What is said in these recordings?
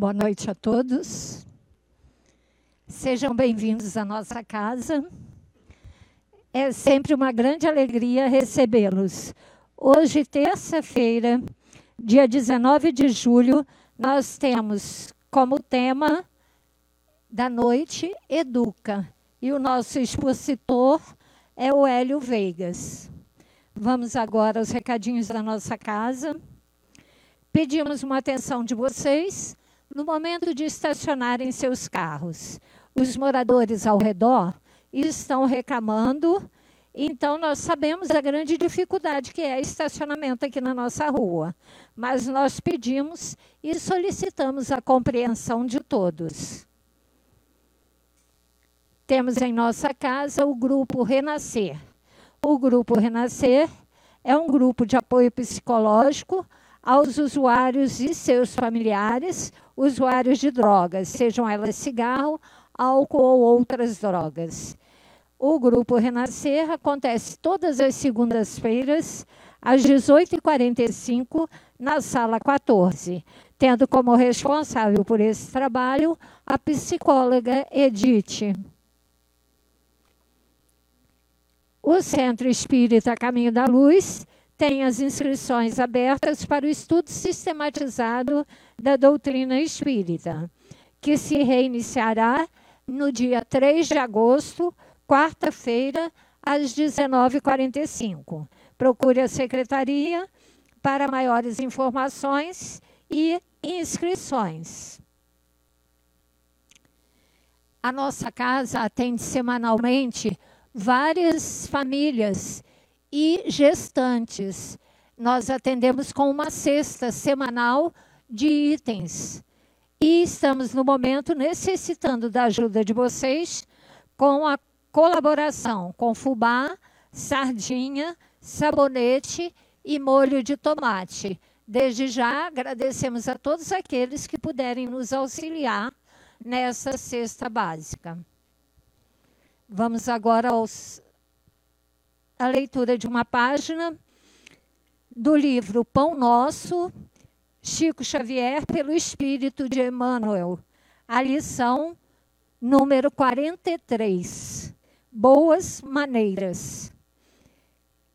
Boa noite a todos. Sejam bem-vindos à nossa casa. É sempre uma grande alegria recebê-los. Hoje, terça-feira, dia 19 de julho, nós temos como tema da noite Educa. E o nosso expositor é o Hélio Veigas. Vamos agora aos recadinhos da nossa casa. Pedimos uma atenção de vocês no momento de estacionarem seus carros. Os moradores ao redor estão reclamando, então nós sabemos a grande dificuldade que é estacionamento aqui na nossa rua. Mas nós pedimos e solicitamos a compreensão de todos. Temos em nossa casa o grupo Renascer. O grupo Renascer é um grupo de apoio psicológico aos usuários e seus familiares, usuários de drogas, sejam elas cigarro, álcool ou outras drogas. O grupo Renascer acontece todas as segundas-feiras, às 18h45, na sala 14, tendo como responsável por esse trabalho a psicóloga Edith. O Centro Espírita Caminho da Luz tem as inscrições abertas para o estudo sistematizado da doutrina espírita, que se reiniciará no dia 3 de agosto, quarta-feira, às 19h45. Procure a secretaria para maiores informações e inscrições. A nossa casa atende semanalmente várias famílias e gestantes. Nós atendemos com uma cesta semanal de itens. E estamos, no momento, necessitando da ajuda de vocês com a colaboração com fubá, sardinha, sabonete e molho de tomate. Desde já, agradecemos a todos aqueles que puderem nos auxiliar nessa cesta básica. Vamos agora aos a leitura de uma página do livro Pão Nosso, Chico Xavier, pelo Espírito de Emmanuel. A lição número 43. Boas maneiras.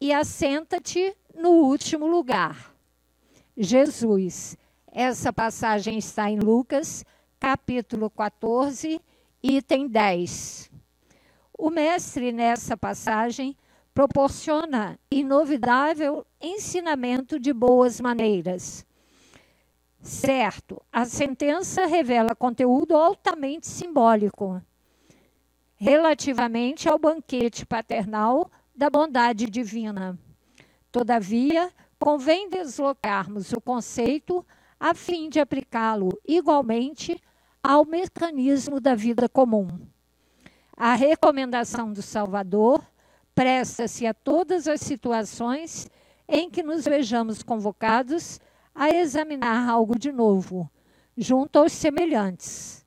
E assenta-te no último lugar. Jesus. Essa passagem está em Lucas, capítulo 14, item 10. O mestre, nessa passagem, proporciona inovidável ensinamento de boas maneiras. Certo, a sentença revela conteúdo altamente simbólico relativamente ao banquete paternal da bondade divina. Todavia, convém deslocarmos o conceito a fim de aplicá-lo igualmente ao mecanismo da vida comum. A recomendação do Salvador presta-se a todas as situações em que nos vejamos convocados a examinar algo de novo, junto aos semelhantes.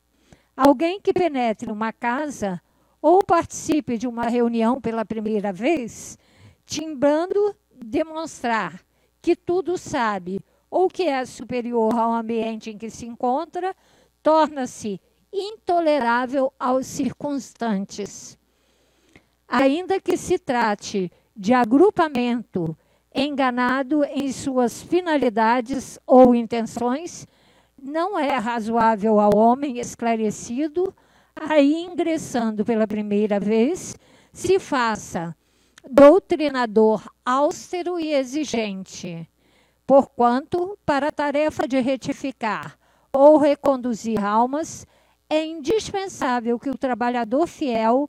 Alguém que penetre uma casa ou participe de uma reunião pela primeira vez, timbrando demonstrar que tudo sabe ou que é superior ao ambiente em que se encontra, torna-se intolerável aos circunstantes ainda que se trate de agrupamento enganado em suas finalidades ou intenções, não é razoável ao homem esclarecido, aí ingressando pela primeira vez, se faça doutrinador austero e exigente, porquanto, para a tarefa de retificar ou reconduzir almas, é indispensável que o trabalhador fiel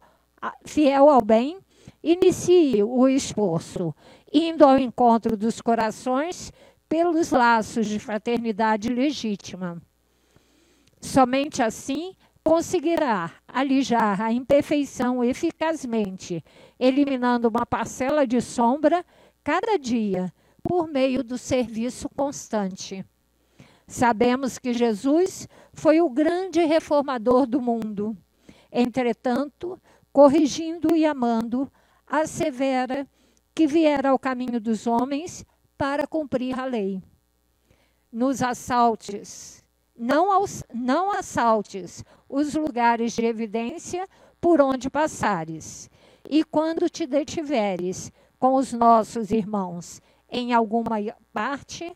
fiel ao bem, inicie o esforço, indo ao encontro dos corações pelos laços de fraternidade legítima. Somente assim conseguirá alijar a imperfeição eficazmente, eliminando uma parcela de sombra cada dia por meio do serviço constante. Sabemos que Jesus foi o grande reformador do mundo. Entretanto, corrigindo e amando, assevera que viera ao caminho dos homens para cumprir a lei. Nos assaltes Não, não assaltes os lugares de evidência por onde passares. E quando te detiveres com os nossos irmãos em alguma parte,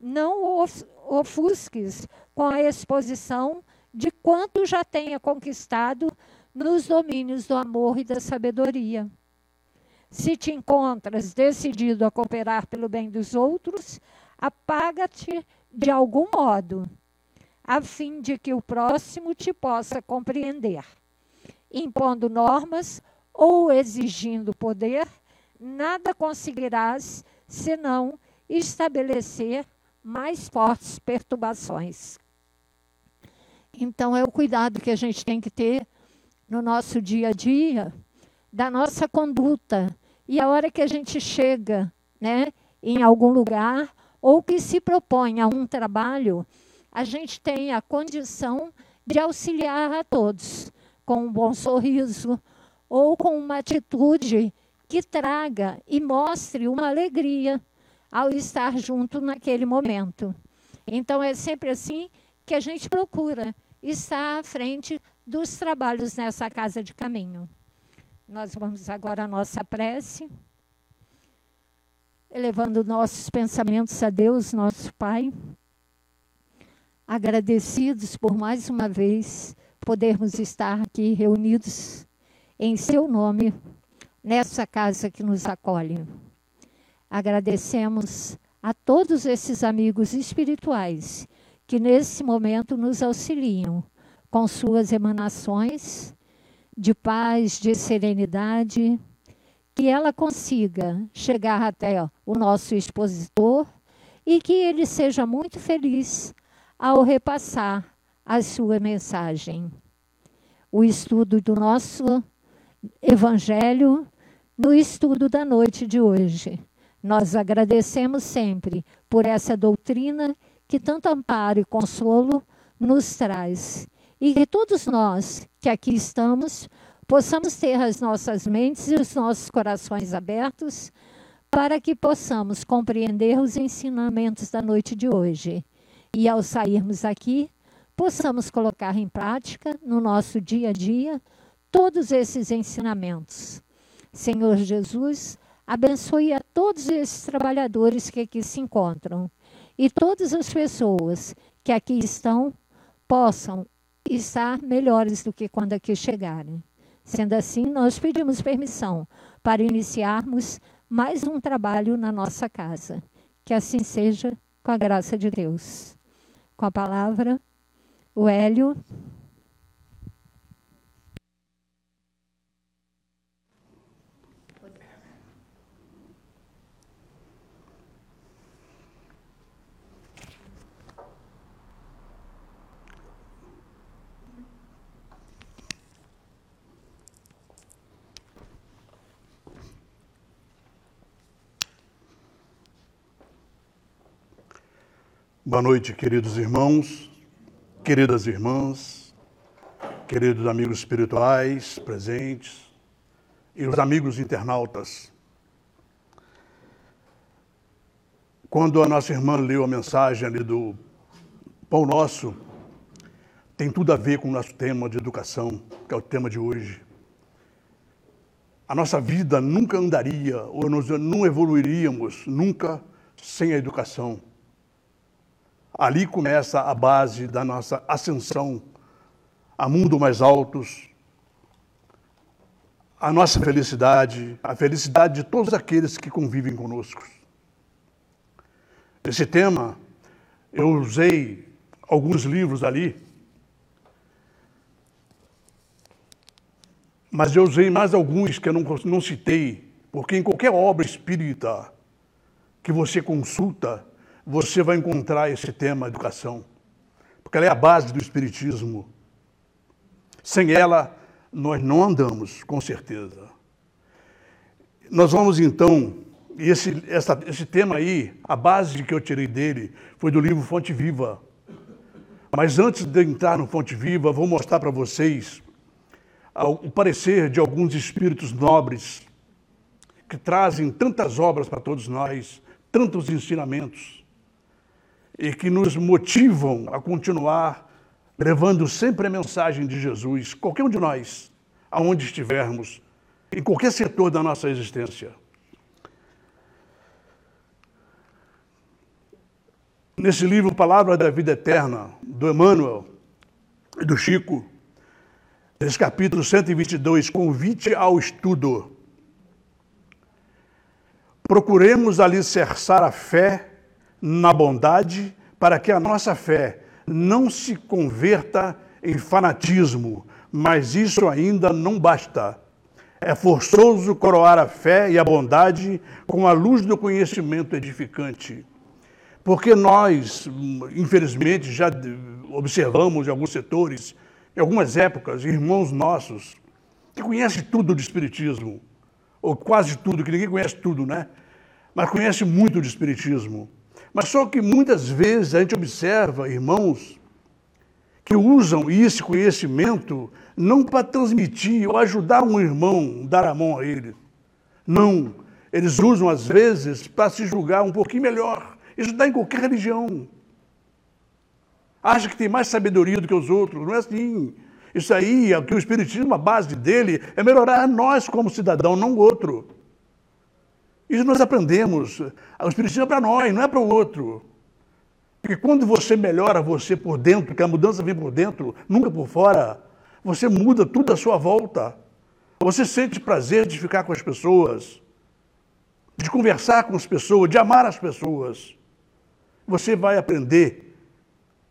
não ofusques com a exposição de quanto já tenha conquistado nos domínios do amor e da sabedoria. Se te encontras decidido a cooperar pelo bem dos outros, apaga-te de algum modo, a fim de que o próximo te possa compreender. Impondo normas ou exigindo poder, nada conseguirás senão estabelecer mais fortes perturbações. Então, é o cuidado que a gente tem que ter no nosso dia a dia, da nossa conduta. E a hora que a gente chega né, em algum lugar, ou que se propõe a um trabalho, a gente tem a condição de auxiliar a todos, com um bom sorriso, ou com uma atitude que traga e mostre uma alegria ao estar junto naquele momento. Então é sempre assim que a gente procura estar à frente dos trabalhos nessa casa de caminho. Nós vamos agora à nossa prece, elevando nossos pensamentos a Deus, nosso Pai, agradecidos por mais uma vez podermos estar aqui reunidos em Seu nome, nessa casa que nos acolhe. Agradecemos a todos esses amigos espirituais que nesse momento nos auxiliam com suas emanações de paz, de serenidade, que ela consiga chegar até o nosso expositor e que ele seja muito feliz ao repassar a sua mensagem. O estudo do nosso Evangelho no estudo da noite de hoje. Nós agradecemos sempre por essa doutrina que tanto amparo e consolo nos traz. E que todos nós que aqui estamos possamos ter as nossas mentes e os nossos corações abertos para que possamos compreender os ensinamentos da noite de hoje. E ao sairmos aqui, possamos colocar em prática no nosso dia a dia todos esses ensinamentos. Senhor Jesus, Abençoe a todos esses trabalhadores que aqui se encontram e todas as pessoas que aqui estão possam estar melhores do que quando aqui chegarem. Sendo assim, nós pedimos permissão para iniciarmos mais um trabalho na nossa casa. Que assim seja, com a graça de Deus. Com a palavra, o Hélio. Boa noite, queridos irmãos, queridas irmãs, queridos amigos espirituais presentes e os amigos internautas. Quando a nossa irmã leu a mensagem ali do Pão Nosso, tem tudo a ver com o nosso tema de educação, que é o tema de hoje. A nossa vida nunca andaria, ou nós não evoluiríamos nunca sem a educação Ali começa a base da nossa ascensão a mundo mais altos, a nossa felicidade, a felicidade de todos aqueles que convivem conosco. Esse tema, eu usei alguns livros ali, mas eu usei mais alguns que eu não, não citei, porque em qualquer obra espírita que você consulta, você vai encontrar esse tema educação, porque ela é a base do Espiritismo. Sem ela, nós não andamos, com certeza. Nós vamos então, esse, essa, esse tema aí, a base que eu tirei dele foi do livro Fonte Viva. Mas antes de entrar no Fonte Viva, vou mostrar para vocês o parecer de alguns espíritos nobres que trazem tantas obras para todos nós, tantos ensinamentos e que nos motivam a continuar levando sempre a mensagem de Jesus, qualquer um de nós, aonde estivermos, em qualquer setor da nossa existência. Nesse livro, Palavra da Vida Eterna, do Emmanuel e do Chico, nesse capítulo 122, Convite ao Estudo, procuremos alicerçar a fé na bondade para que a nossa fé não se converta em fanatismo, mas isso ainda não basta. É forçoso coroar a fé e a bondade com a luz do conhecimento edificante. Porque nós, infelizmente, já observamos em alguns setores, em algumas épocas, irmãos nossos, que conhecem tudo do Espiritismo, ou quase tudo, que ninguém conhece tudo, né? Mas conhece muito do Espiritismo. Mas só que muitas vezes a gente observa irmãos que usam esse conhecimento não para transmitir ou ajudar um irmão, dar a mão a ele. Não. Eles usam, às vezes, para se julgar um pouquinho melhor. Isso dá em qualquer religião. Acha que tem mais sabedoria do que os outros. Não é assim. Isso aí, é que o Espiritismo, a base dele, é melhorar nós como cidadão, não o outro. Isso nós aprendemos. O Espiritismo é para nós, não é para o outro. Porque quando você melhora você por dentro, que a mudança vem por dentro, nunca por fora, você muda tudo à sua volta. Você sente prazer de ficar com as pessoas, de conversar com as pessoas, de amar as pessoas você vai aprender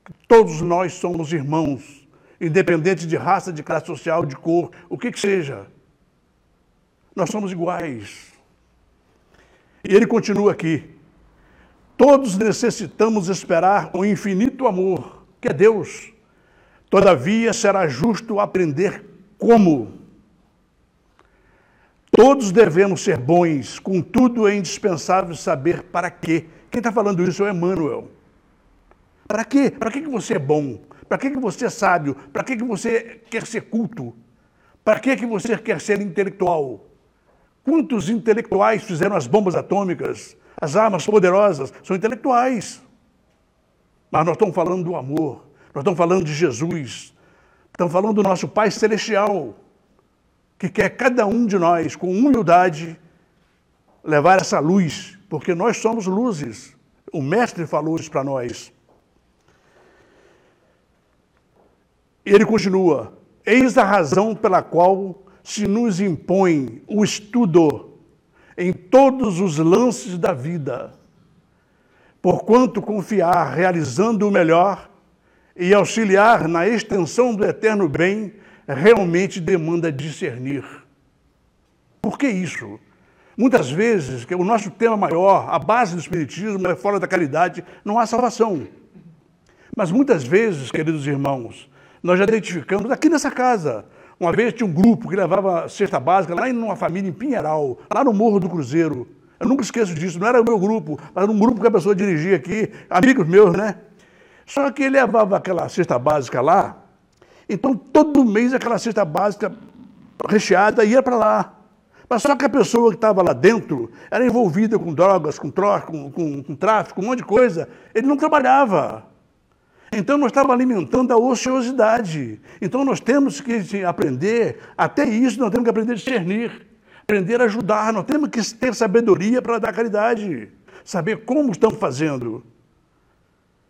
que todos nós somos irmãos, independente de raça, de classe social, de cor, o que que seja. Nós somos iguais. E ele continua aqui. Todos necessitamos esperar o infinito amor, que é Deus. Todavia será justo aprender como. Todos devemos ser bons, contudo é indispensável saber para quê. Quem está falando isso é Emmanuel. Para quê? Para que você é bom? Para que você é sábio? Para que você quer ser culto? Para que você quer ser intelectual? Quantos intelectuais fizeram as bombas atômicas, as armas poderosas? São intelectuais. Mas nós estamos falando do amor, nós estamos falando de Jesus, estamos falando do nosso Pai Celestial, que quer cada um de nós, com humildade, levar essa luz porque nós somos luzes. O Mestre falou isso para nós. Ele continua: Eis a razão pela qual se nos impõe o estudo em todos os lances da vida, porquanto confiar realizando o melhor e auxiliar na extensão do eterno bem realmente demanda discernir. Por que isso? Muitas vezes, que o nosso tema maior, a base do Espiritismo é fora da caridade, não há salvação. Mas muitas vezes, queridos irmãos, nós já identificamos aqui nessa casa. Uma vez tinha um grupo que levava cesta básica lá em uma família em Pinheiral, lá no Morro do Cruzeiro. Eu nunca esqueço disso, não era o meu grupo, era um grupo que a pessoa dirigia aqui, amigos meus, né? Só que ele levava aquela cesta básica lá, então todo mês aquela cesta básica recheada ia para lá. Mas só que a pessoa que estava lá dentro era envolvida com drogas, com, tro com, com, com tráfico, um monte de coisa. Ele não trabalhava. Então nós estávamos alimentando a ociosidade. Então nós temos que aprender, até isso nós temos que aprender a discernir, aprender a ajudar, nós temos que ter sabedoria para dar caridade, saber como estamos fazendo.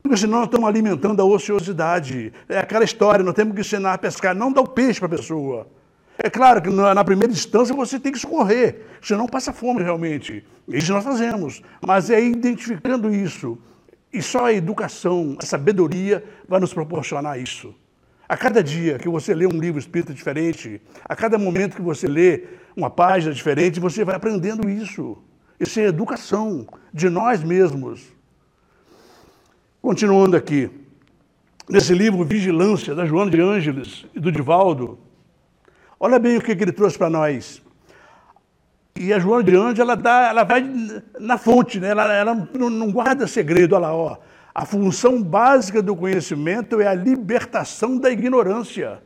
Porque senão nós estamos alimentando a ociosidade. É aquela história, nós temos que ensinar a pescar, não dar o peixe para a pessoa. É claro que na primeira instância você tem que escorrer, senão passa fome realmente. Isso nós fazemos. Mas é identificando isso. E só a educação, a sabedoria vai nos proporcionar isso. A cada dia que você lê um livro espírita diferente, a cada momento que você lê uma página diferente, você vai aprendendo isso. Isso é educação de nós mesmos. Continuando aqui, nesse livro Vigilância, da Joana de Ângeles e do Divaldo, Olha bem o que, ele trouxe para nós. E a Joana de Anjos, ela, dá, ela vai na fonte, né? ela, ela não guarda segredo. Olha lá, ó. A função básica do conhecimento é a libertação da ignorância.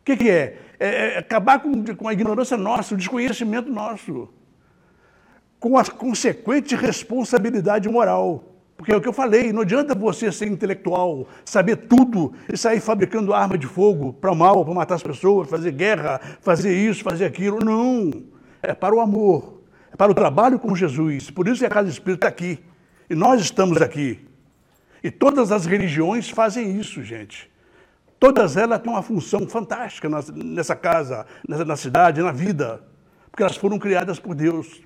O que, que é? é? é? acabar com, com a ignorância nossa, o desconhecimento nosso. Com a consequente responsabilidade moral. Porque é o que eu falei, não adianta você ser intelectual, saber tudo e sair fabricando arma de fogo para o mal, para matar as pessoas, fazer guerra, fazer isso, fazer aquilo. Não. É para o amor, é para o trabalho com Jesus. Por isso que a Casa Espírita está aqui. E nós estamos aqui. E todas as religiões fazem isso, gente. Todas elas têm uma função fantástica nessa casa, na cidade, na vida. Porque elas foram criadas por Deus.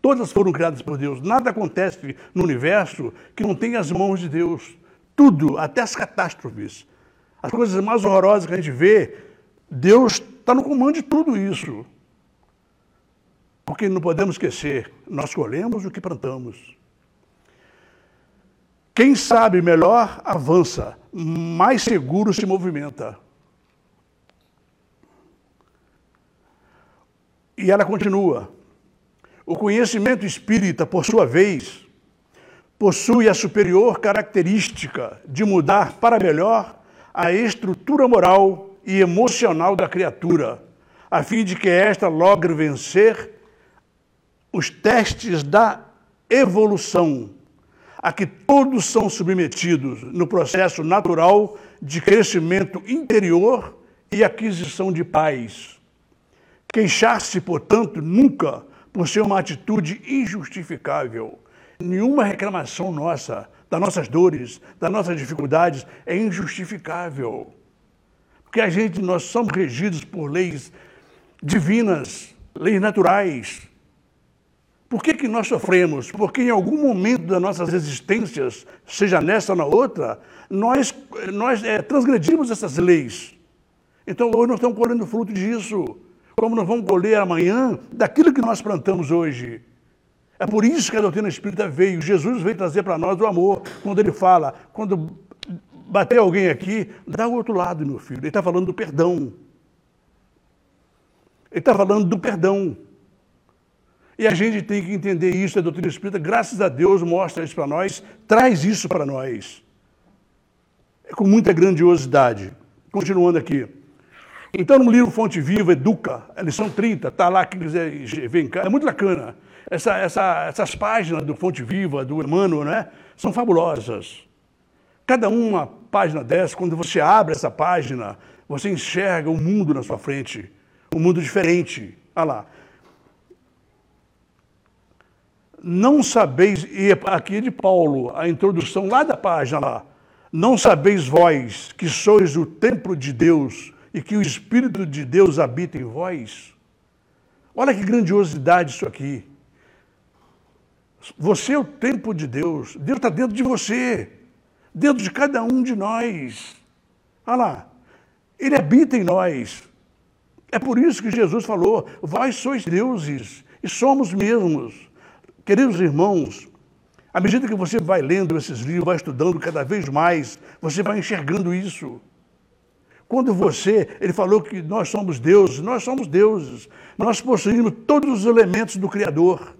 Todas foram criadas por Deus. Nada acontece no universo que não tenha as mãos de Deus. Tudo, até as catástrofes. As coisas mais horrorosas que a gente vê, Deus está no comando de tudo isso. Porque não podemos esquecer, nós colhemos o que plantamos. Quem sabe melhor avança, mais seguro se movimenta. E ela continua. O conhecimento espírita, por sua vez, possui a superior característica de mudar para melhor a estrutura moral e emocional da criatura, a fim de que esta logre vencer os testes da evolução, a que todos são submetidos no processo natural de crescimento interior e aquisição de paz. Queixar-se, portanto, nunca por ser uma atitude injustificável. Nenhuma reclamação nossa, das nossas dores, das nossas dificuldades, é injustificável. Porque a gente, nós somos regidos por leis divinas, leis naturais. Por que, que nós sofremos? Porque em algum momento das nossas existências, seja nessa ou na outra, nós, nós é, transgredimos essas leis. Então hoje nós estamos colhendo fruto disso como nós vamos colher amanhã daquilo que nós plantamos hoje. É por isso que a doutrina espírita veio. Jesus veio trazer para nós o amor. Quando ele fala, quando bater alguém aqui, dá o outro lado, meu filho. Ele está falando do perdão. Ele está falando do perdão. E a gente tem que entender isso, a doutrina espírita, graças a Deus, mostra isso para nós, traz isso para nós. É com muita grandiosidade. Continuando aqui. Então, no livro Fonte Viva, Educa, a lição 30, está lá, quem quiser ver em casa, é muito bacana. Essa, essa, essas páginas do Fonte Viva, do Emmanuel, né, são fabulosas. Cada uma página dessa, quando você abre essa página, você enxerga um mundo na sua frente, um mundo diferente. Olha lá. Não sabeis, e aqui é de Paulo, a introdução lá da página lá. Não sabeis vós que sois o templo de Deus e que o Espírito de Deus habita em vós. Olha que grandiosidade isso aqui. Você é o templo de Deus. Deus está dentro de você, dentro de cada um de nós. Olha lá, Ele habita em nós. É por isso que Jesus falou: Vós sois deuses e somos mesmos. Queridos irmãos, à medida que você vai lendo esses livros, vai estudando cada vez mais, você vai enxergando isso. Quando você, ele falou que nós somos deuses, nós somos deuses. Nós possuímos todos os elementos do Criador.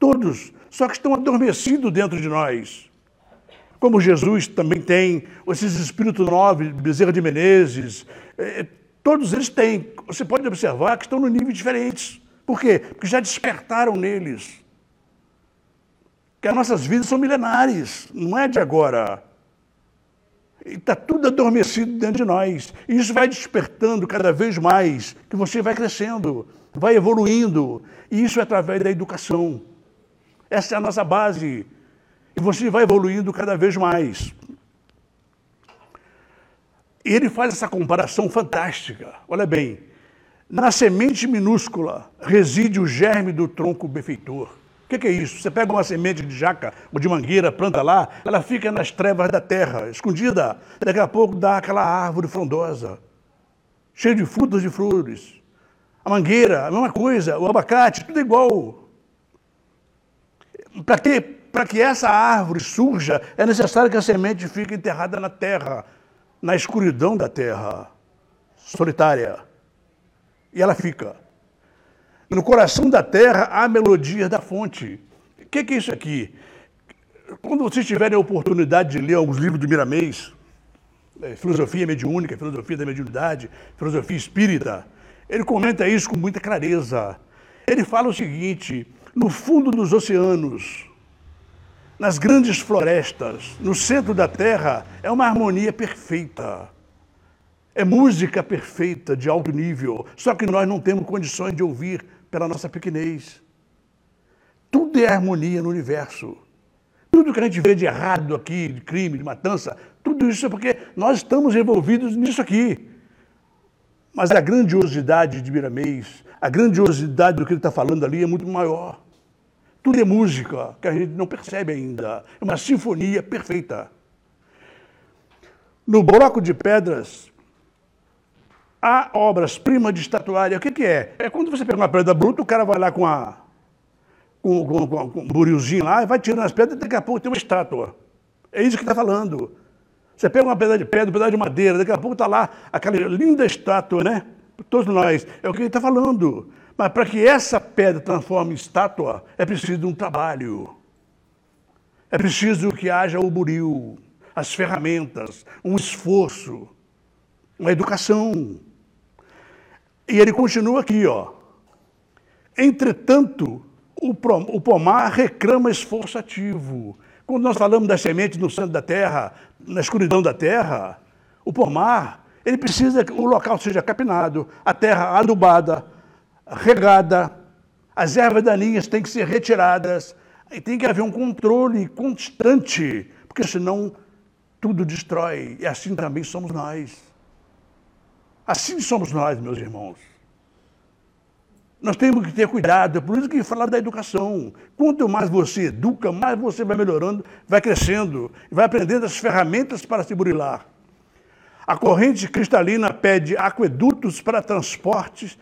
Todos. Só que estão adormecidos dentro de nós. Como Jesus também tem, esses espíritos novos, Bezerra de Menezes, eh, todos eles têm. Você pode observar que estão no nível diferentes. Por quê? Porque já despertaram neles. Que as nossas vidas são milenares, não é de agora. Está tudo adormecido dentro de nós. E isso vai despertando cada vez mais, que você vai crescendo, vai evoluindo. E isso é através da educação. Essa é a nossa base. E você vai evoluindo cada vez mais. E ele faz essa comparação fantástica. Olha bem, na semente minúscula reside o germe do tronco benfeitor. O que, que, é isso? Você pega uma semente de jaca ou de mangueira, planta lá, ela fica nas trevas da terra, escondida. Daqui a pouco dá aquela árvore frondosa, cheia de frutas e flores. A mangueira, a mesma coisa, o abacate, tudo igual. Para que, que essa árvore surja, é necessário que a semente fique enterrada na terra, na escuridão da terra, solitária. E ela fica. No coração da terra há melodia da fonte. O que, que é isso aqui? Quando vocês tiverem a oportunidade de ler alguns livros do Miramês, é, Filosofia Mediúnica, Filosofia da Mediunidade, Filosofia Espírita, ele comenta isso com muita clareza. Ele fala o seguinte: no fundo dos oceanos, nas grandes florestas, no centro da terra, é uma harmonia perfeita. É música perfeita, de alto nível, só que nós não temos condições de ouvir pela nossa pequenez. Tudo é harmonia no universo. Tudo que a gente vê de errado aqui, de crime, de matança, tudo isso é porque nós estamos envolvidos nisso aqui. Mas a grandiosidade de Miramês, a grandiosidade do que ele está falando ali é muito maior. Tudo é música que a gente não percebe ainda. É uma sinfonia perfeita. No bloco de pedras, há obras-primas de estatuária. O que, que, é? É quando você pega uma pedra bruta, o cara vai lá com, a, com, com, com, um burilzinho lá, vai tirando as pedras e daqui a pouco tem uma estátua. É isso que está falando. Você pega uma pedra de pedra, um pedaço de madeira, daqui a pouco está lá aquela linda estátua, né? Todos nós. É o que ele está falando. Mas para que essa pedra transforme em estátua, é preciso um trabalho. É preciso que haja o buril, as ferramentas, um esforço, uma educação. E ele continua aqui, ó. Entretanto, o pomar reclama esforço ativo. Quando nós falamos das sementes no centro da terra, na escuridão da terra, o pomar, ele precisa que o local seja capinado, a terra adubada, regada, as ervas daninhas têm que ser retiradas, e tem que haver um controle constante, porque senão tudo destrói. E assim também somos nós. Assim somos nós, meus irmãos. Nós temos que ter cuidado, é por isso que falar da educação. Quanto mais você educa, mais você vai melhorando, vai crescendo, vai aprendendo as ferramentas para se burilar. A corrente cristalina pede aquedutos para transportes,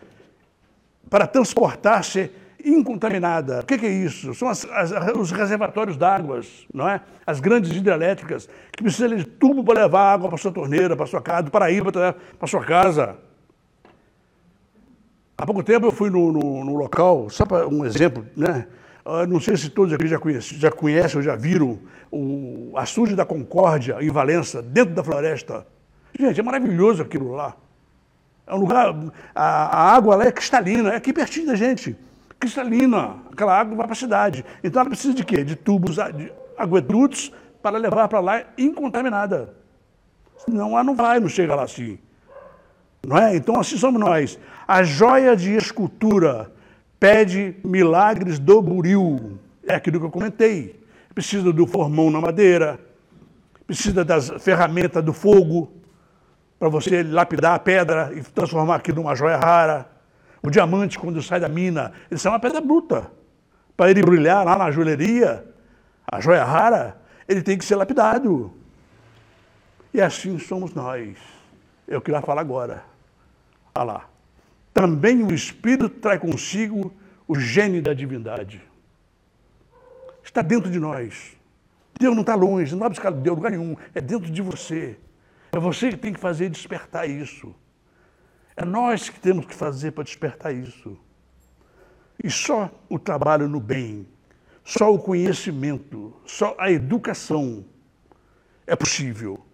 para transportar-se incontaminada. O que, é isso? São as, as, os reservatórios d'água, não é? As grandes hidrelétricas que precisam de tubo para levar água para sua torneira, para sua casa, para ir para, para sua casa. Há pouco tempo eu fui no, no, no local, só para um exemplo, né? Eu não sei se todos aqui já conhecem, já conhecem ou já viram o açude da Concórdia, em Valença, dentro da floresta. Gente, é maravilhoso aquilo lá. É um lugar. A, a água lá é cristalina, é aqui pertinho da gente cristalina. Aquela água vai para a cidade. Então ela precisa de quê? De tubos, de aguedutos para levar para lá incontaminada. Senão ela não vai, não chega lá assim. Não é? Então assim somos nós. A joia de escultura pede milagres do buril. É aquilo que eu comentei. Precisa do formão na madeira, precisa das ferramentas do fogo, para você lapidar a pedra e transformar aquilo numa joia rara. O diamante, quando sai da mina, ele sai uma pedra bruta. Para ele brilhar lá na joalheria, a joia rara, ele tem que ser lapidado. E assim somos nós. É o que vai falar agora. Olha lá. Também o Espírito traz consigo o gênio da divindade. Está dentro de nós. Deus não está longe, não vai buscar Deus lugar nenhum. É dentro de você. É você que tem que fazer despertar isso. É nós que temos que fazer para despertar isso. E só o trabalho no bem, só o conhecimento, só a educação é possível.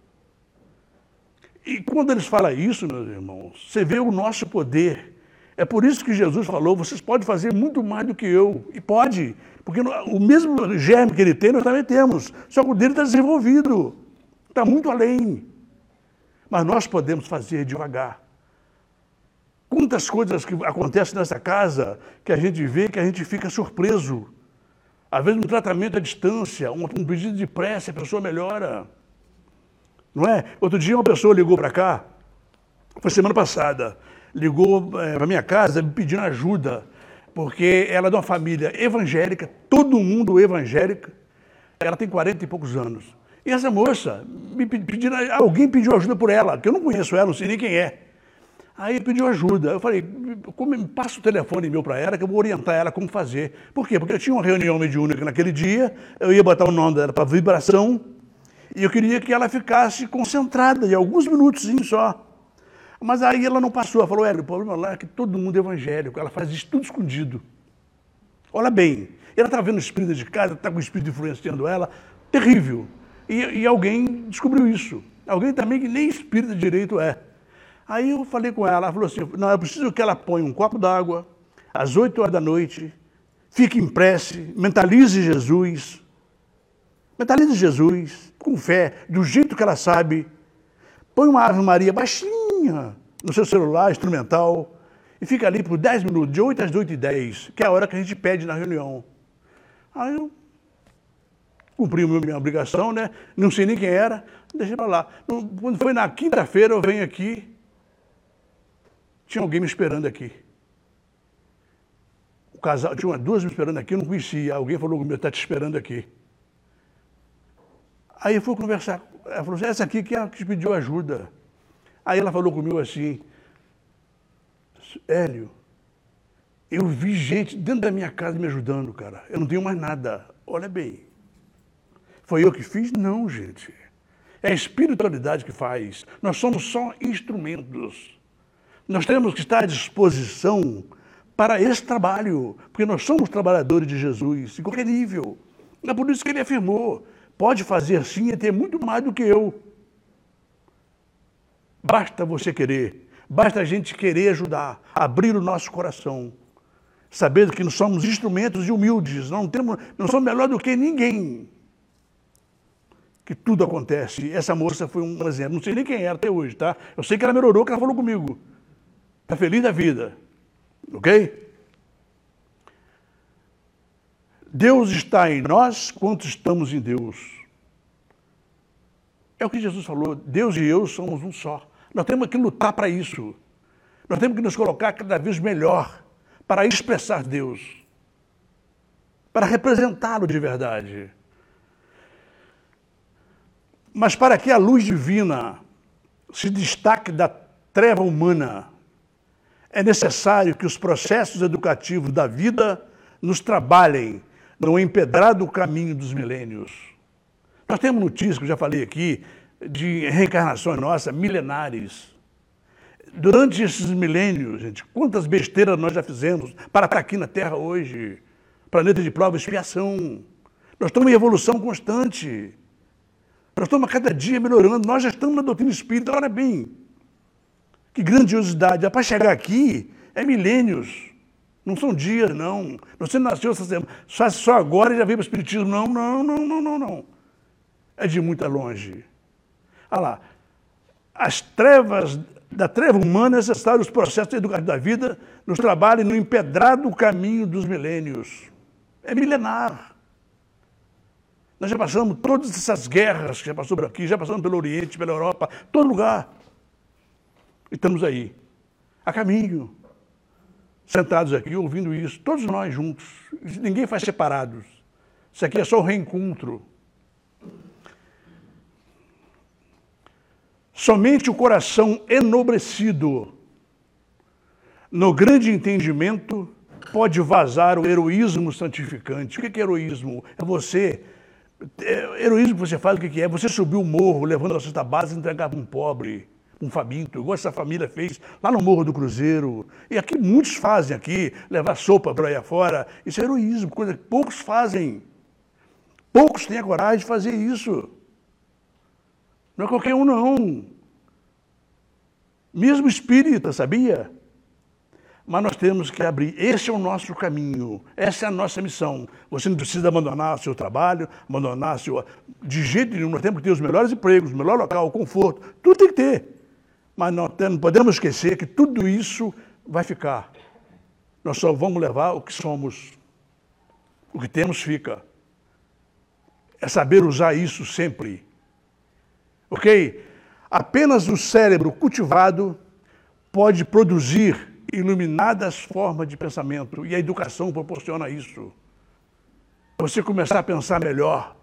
E quando eles falam isso, meus irmãos, você vê o nosso poder. É por isso que Jesus falou: vocês podem fazer muito mais do que eu. E pode, porque o mesmo germe que ele tem, nós também temos. Só que o dele está desenvolvido, está muito além. Mas nós podemos fazer devagar. Quantas coisas que acontecem nessa casa que a gente vê que a gente fica surpreso. Às vezes um tratamento à distância, um, pedido de prece, a pessoa melhora. Não é? Outro dia uma pessoa ligou para cá, foi semana passada, ligou é, para minha casa me pedindo ajuda, porque ela é de uma família evangélica, todo mundo evangélico, ela tem 40 e poucos anos. E essa moça, me pedindo, alguém pediu ajuda por ela, que eu não conheço ela, não sei nem quem é. Aí pediu ajuda. Eu falei, passa o telefone meu para ela, que eu vou orientar ela como fazer. Por quê? Porque eu tinha uma reunião mediúnica naquele dia, eu ia botar o nome dela para vibração, e eu queria que ela ficasse concentrada, de alguns minutos só. Mas aí ela não passou, ela falou, Hélio, o problema lá é que todo mundo é evangélico, ela faz isso tudo escondido. Olha bem, ela está vendo o espírito de casa, está com o espírito influenciando ela, terrível. E, e alguém descobriu isso. Alguém também que nem espírito direito é. Aí eu falei com ela, ela falou assim, não, eu preciso que ela ponha um copo d'água, às 8 horas da noite, fique em prece, mentalize Jesus, Mentalize Jesus, com fé, do jeito que ela sabe. Põe uma Ave Maria baixinha no seu celular, instrumental, e fica ali por 10 minutos, de 8 às 8 e 10, que é a hora que a gente pede na reunião. Aí eu cumpri minha obrigação, né? Não sei nem quem era, deixei para lá. Quando foi na quinta-feira, eu venho aqui, tinha alguém me esperando aqui. O casal, tinha duas me esperando aqui, eu não conhecia. Alguém falou comigo, está te esperando aqui. Aí eu fui conversar. Ela falou assim, essa aqui que é que pediu ajuda. Aí ela falou comigo assim, Hélio, eu vi gente dentro da minha casa me ajudando, cara. Eu não tenho mais nada. Olha bem. Foi eu que fiz? Não, gente. É a espiritualidade que faz. Nós somos só instrumentos. Nós temos que estar à disposição para esse trabalho, porque nós somos trabalhadores de Jesus, em qualquer nível. É por isso que ele afirmou: pode fazer sim e ter muito mais do que eu. Basta você querer, basta a gente querer ajudar, abrir o nosso coração, sabendo que nós somos instrumentos e humildes, não, temos, não somos melhor do que ninguém. Que tudo acontece. Essa moça foi um exemplo, não sei nem quem era até hoje, tá? Eu sei que ela melhorou, que ela falou comigo. Está feliz da vida. Ok? Deus está em nós quanto estamos em Deus. É o que Jesus falou. Deus e eu somos um só. Nós temos que lutar para isso. Nós temos que nos colocar cada vez melhor para expressar Deus, para representá-lo de verdade. Mas para que a luz divina se destaque da treva humana, é necessário que os processos educativos da vida nos trabalhem no empedrado caminho dos milênios. Nós temos notícias, que eu já falei aqui, de reencarnações nossas, milenares. Durante esses milênios, gente, quantas besteiras nós já fizemos para estar aqui na Terra hoje? Planeta de prova expiação. Nós estamos em evolução constante. Nós estamos a cada dia melhorando. Nós já estamos na doutrina espírita. Olha bem, que grandiosidade. Para chegar aqui é milênios. Não são dias, não. Você nasceu essa semana, só, só agora e já veio para o Espiritismo. Não, não, não, não, não, não. É de muito longe. Olha lá. As trevas, da treva humana, necessário os processos educativos da vida, nos trabalhem no empedrado caminho dos milênios. É milenar. Nós já passamos todas essas guerras que já passou por aqui, já passamos pelo Oriente, pela Europa, todo lugar. Estamos aí, a caminho, sentados aqui, ouvindo isso, todos nós juntos. Ninguém faz separados. Isso aqui é só o reencontro. Somente o coração enobrecido, no grande entendimento, pode vazar o heroísmo santificante. O que é heroísmo? É você. É, heroísmo que você faz, o que é? Você subir o morro, levando a cesta base e entregar para um pobre um faminto, igual essa família fez lá no Morro do Cruzeiro. E aqui muitos fazem aqui, levar sopa para aí afora. Isso é heroísmo, coisa que poucos fazem. Poucos têm a coragem de fazer isso. Não é qualquer um, não. Mesmo espírita, sabia? Mas nós temos que abrir. Esse é o nosso caminho, essa é a nossa missão. Você não precisa abandonar o seu trabalho, abandonar seu. De jeito nenhum, nós temos que ter os melhores empregos, o melhor local, o conforto, tudo tem que ter. Mas não, não podemos esquecer que tudo isso vai ficar. Nós só vamos levar o que somos. O que temos fica. É saber usar isso sempre. Ok? Apenas o cérebro cultivado pode produzir iluminadas formas de pensamento e a educação proporciona isso. Você começar a pensar melhor,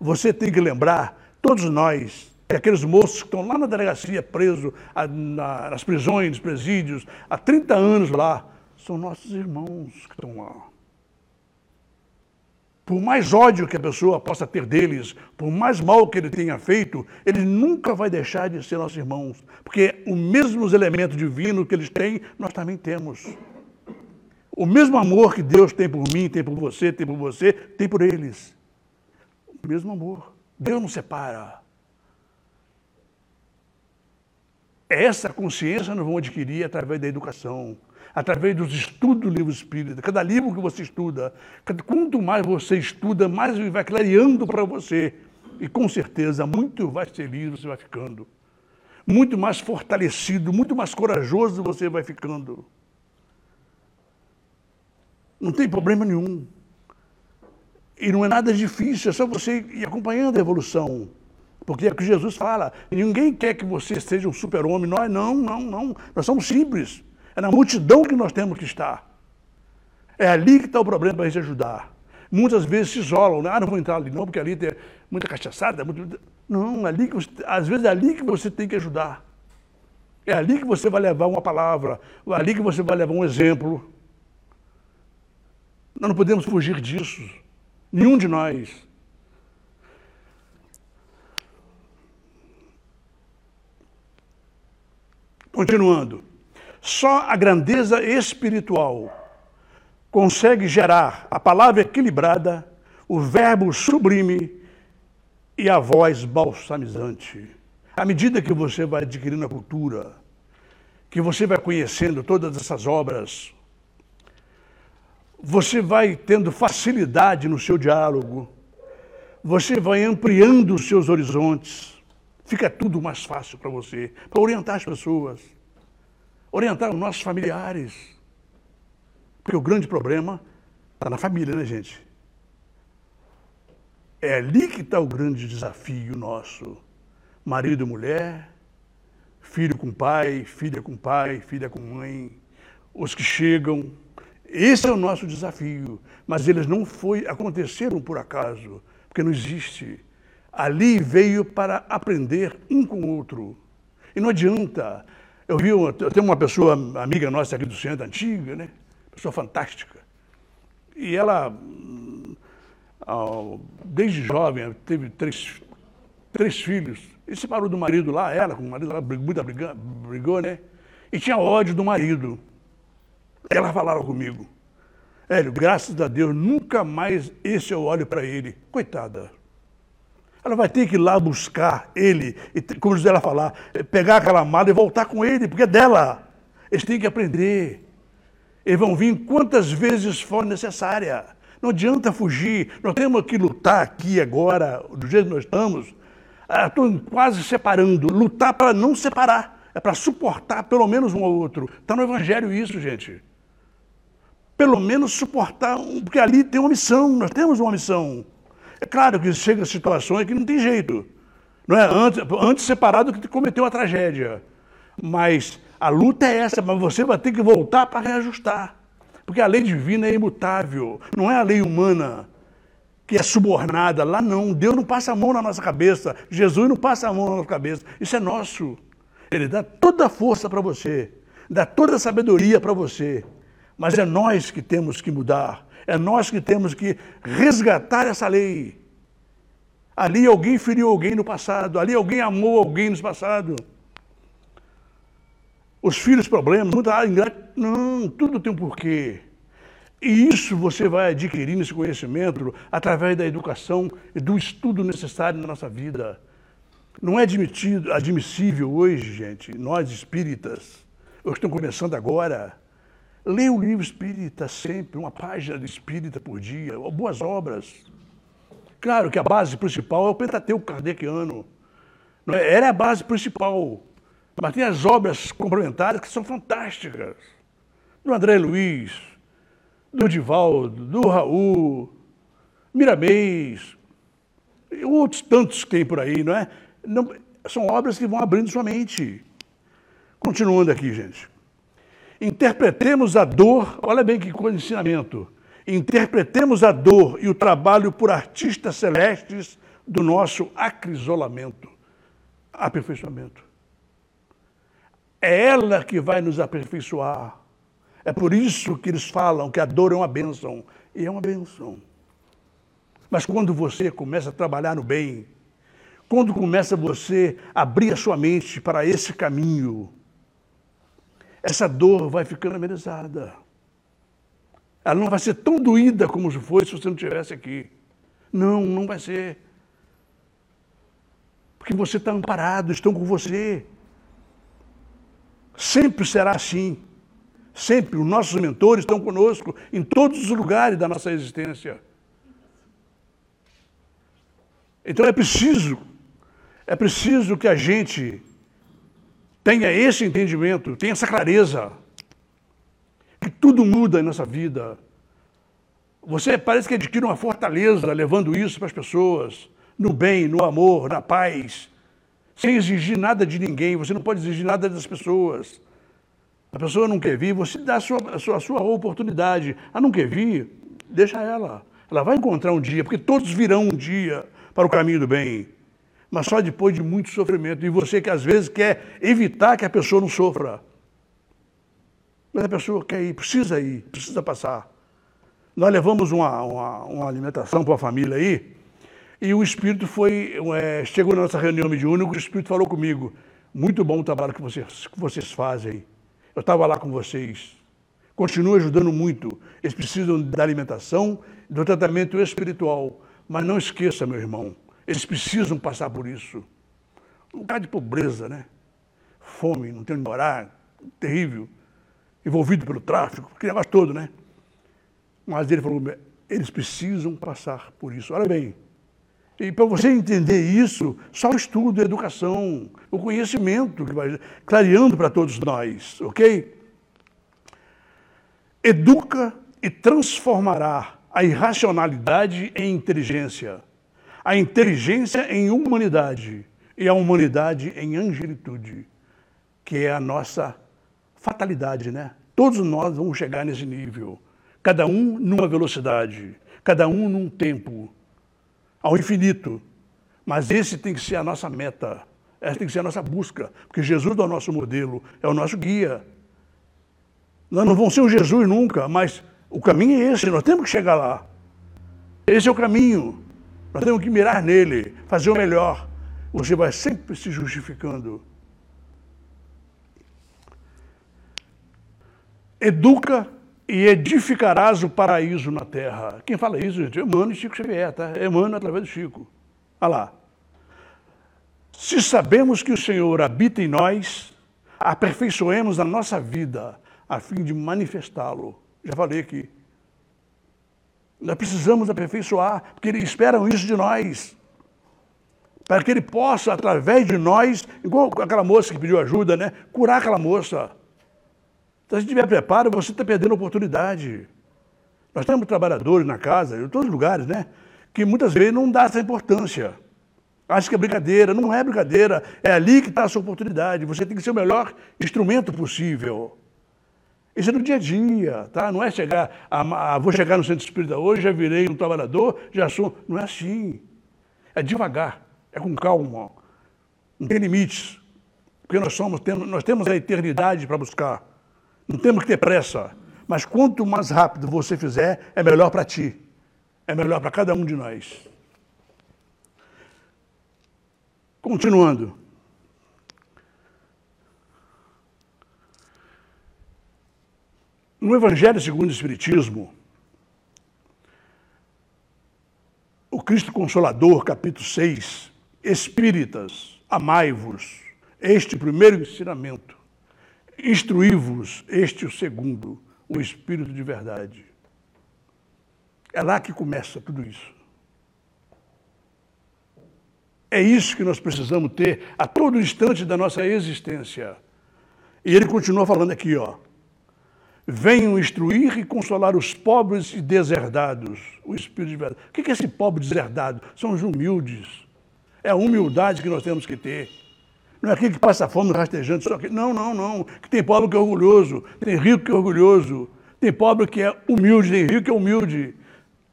você tem que lembrar, todos nós, aqueles moços que estão lá na delegacia presos, nas prisões, presídios, há 30 anos lá, são nossos irmãos que estão lá. Por mais ódio que a pessoa possa ter deles, por mais mal que ele tenha feito, ele nunca vai deixar de ser nossos irmãos. Porque os mesmos elementos divinos que eles têm, nós também temos. O mesmo amor que Deus tem por mim, tem por você, tem por você, tem por eles. O mesmo amor. Deus não separa. Essa consciência nós vamos adquirir através da educação. através dos estudos do livro espírita. Cada livro que você estuda, quanto mais você estuda, mais ele vai clareando para você. E com certeza, muito mais feliz você vai ficando. Muito mais fortalecido, muito mais corajoso você vai ficando. Não tem problema nenhum. E não é nada difícil, é só você ir acompanhando a evolução. Porque é que Jesus fala. Ninguém quer que você seja um super-homem. Nós não, não, não. Nós somos simples. É na multidão que nós temos que estar. É ali que está o problema para a gente ajudar. Muitas vezes se isolam, né? Ah, não vou entrar ali não, porque ali tem muita cachaçada. Muito... Não, é ali que você... às vezes é ali que você tem que ajudar. É ali que você vai levar uma palavra, é ali que você vai levar um exemplo. Nós não podemos fugir disso. Nenhum de nós. Continuando. Só a grandeza espiritual consegue gerar a palavra equilibrada, o verbo sublime e a voz balsamizante. À medida que você vai adquirindo a cultura, que você vai conhecendo todas essas obras, você vai tendo facilidade no seu diálogo, você vai ampliando os seus horizontes, fica tudo mais fácil para você, para orientar as pessoas orientar os nossos familiares. Porque o grande problema está na família, né, gente? É ali que está o grande desafio nosso. Marido e mulher, filho com pai, filha com pai, filha com mãe, os que chegam. Esse é o nosso desafio. Mas eles não foi, aconteceram por acaso, porque não existe. Ali veio para aprender um com o outro. E não adianta eu vi, eu tenho uma pessoa, amiga nossa aqui do centro, antiga, né? Pessoa fantástica. E ela, desde jovem, teve três, três filhos. E se parou do marido lá, ela com o marido, ela brigou, brigou, brigou, né? E tinha ódio do marido. Ela falava comigo. Hélio, graças a Deus, nunca mais esse eu olho para ele. Coitada. Ela vai ter que ir lá buscar ele, e, como José ela falar, pegar aquela mala e voltar com ele, porque é dela. Eles têm que aprender. Eles vão vir quantas vezes for necessária. Não adianta fugir. Nós temos que lutar aqui agora, do jeito que nós estamos. Estou ah, quase separando. Lutar para não separar. É para suportar pelo menos um ao outro. Está no Evangelho isso, gente. Pelo menos suportar, porque ali tem uma missão. Nós temos uma missão. É claro que chega situações que não tem jeito. Não é antes, antes separado que cometeu a tragédia. Mas a luta é essa, mas você vai ter que voltar para reajustar. Porque a lei divina é imutável, não é a lei humana que é subornada. Lá não, Deus não passa a mão na nossa cabeça, Jesus não passa a mão na nossa cabeça. Isso é nosso. Ele dá toda a força para você, dá toda a sabedoria para você. Mas é nós que temos que mudar. É nós que temos que resgatar essa lei. Ali alguém feriu alguém no passado, ali alguém amou alguém no passado. Os filhos problemas, muita não, tudo tem um porquê. E isso você vai adquirindo esse conhecimento através da educação e do estudo necessário na nossa vida. Não é admitido, admissível hoje, gente, nós espíritas, os que começando agora, Leia o livro espírita sempre, uma página de espírita por dia, boas obras. Claro que a base principal é o Pentateuco kardeciano. É? Ela é a base principal. Mas tem as obras complementares que são fantásticas. Do André Luiz, do Divaldo, do Raul, Miramês, outros tantos que tem por aí, não é? Não, são obras que vão abrindo sua mente. Continuando aqui, gente. Interpretemos a dor, olha bem que ensinamento. Interpretemos a dor e o trabalho por artistas celestes do nosso acrisolamento, aperfeiçoamento. É ela que vai nos aperfeiçoar. É por isso que eles falam que a dor é uma bênção. E é uma bênção. Mas quando você começa a trabalhar no bem, quando começa você a abrir a sua mente para esse caminho, essa dor vai ficando amenizada. Ela não vai ser tão doída como fosse se você não estivesse aqui. Não, não vai ser. Porque você está amparado, estão com você. Sempre será assim. sempre. Os nossos mentores estão conosco em todos os lugares da nossa existência. Então é preciso, é preciso que a gente tenha esse entendimento, tenha essa clareza, que tudo muda em nossa vida. Você parece que adquire uma fortaleza levando isso para as pessoas, no bem, no amor, na paz, sem exigir nada de ninguém. Você não pode exigir nada das pessoas. A pessoa não quer vir, você dá a sua, a sua, a sua oportunidade. A não quer vir, deixa ela. Ela vai encontrar um dia, porque todos virão um dia para o caminho do bem. Mas só depois de muito sofrimento. E você que às vezes quer evitar que a pessoa não sofra. Mas a pessoa quer ir, precisa ir, precisa passar. Nós levamos uma, uma, uma alimentação para a família aí, e o Espírito foi, é, chegou na nossa reunião mediúnica, o Espírito falou comigo, muito bom o trabalho que vocês, que vocês fazem. Eu estava lá com vocês. Continua ajudando muito. Eles precisam da alimentação, do tratamento espiritual. Mas não esqueça, meu irmão, eles precisam passar por isso. Um lugar de pobreza, né? Fome, não tem onde morar, terrível. Envolvido pelo tráfico, aquele negócio todo, né? Mas ele falou, eles precisam passar por isso. Olha bem, e para você entender isso, só o estudo, a educação, o conhecimento que vai clareando para todos nós, ok? Educa e transformará a irracionalidade em inteligência, a inteligência em humanidade e a humanidade em angelitude, que é a nossa fatalidade, né? Todos nós vamos chegar nesse nível, cada um numa velocidade, cada um num tempo ao infinito. Mas esse tem que ser a nossa meta, essa tem que ser a nossa busca, porque Jesus é o nosso modelo, é o nosso guia. Nós não vamos ser um Jesus nunca, mas o caminho é esse, nós temos que chegar lá. Esse é o caminho. Nós temos que mirar nele, fazer o melhor. Você vai sempre se justificando. Educa e edificarás o paraíso na terra. Quem fala isso, gente? É Emmanuel e Chico Xavier, tá? É Emmanuel através do Chico. Olha lá. Se sabemos que o Senhor habita em nós, aperfeiçoemos a nossa vida a fim de manifestá-lo. Já falei aqui. Nós precisamos aperfeiçoar, porque eles esperam isso de nós. Para que ele possa, através de nós, igual aquela moça que pediu ajuda, né? Curar aquela moça. Se a gente tiver preparo, você está perdendo a oportunidade. Nós temos trabalhadores na casa, em todos os lugares, né? Que muitas vezes não dá essa importância. Acha que é brincadeira. Não é brincadeira. É ali que está a sua oportunidade. Você tem que ser o melhor instrumento possível. Isso é no dia a dia, tá? Não é chegar, a, a, vou chegar no centro espírita hoje, já virei um trabalhador, já sou. Não é assim. É devagar, é com calma. Não tem limites. Porque nós somos, temos, nós temos a eternidade para buscar. Não temos que ter pressa. Mas quanto mais rápido você fizer, é melhor para ti. É melhor para cada um de nós. Continuando. No Evangelho segundo o Espiritismo, o Cristo Consolador, capítulo 6, Espíritas, amai-vos, este primeiro ensinamento Instruí-vos, este o segundo, o Espírito de verdade. É lá que começa tudo isso. É isso que nós precisamos ter a todo instante da nossa existência. E ele continua falando aqui, ó. Venham instruir e consolar os pobres e deserdados, o Espírito de verdade. O que é esse pobre deserdado? São os humildes. É a humildade que nós temos que ter. Não é aquele que passa fome rastejante, só que. Não, não, não. Que tem pobre que é orgulhoso, tem rico que é orgulhoso, tem pobre que é humilde, tem rico que é humilde.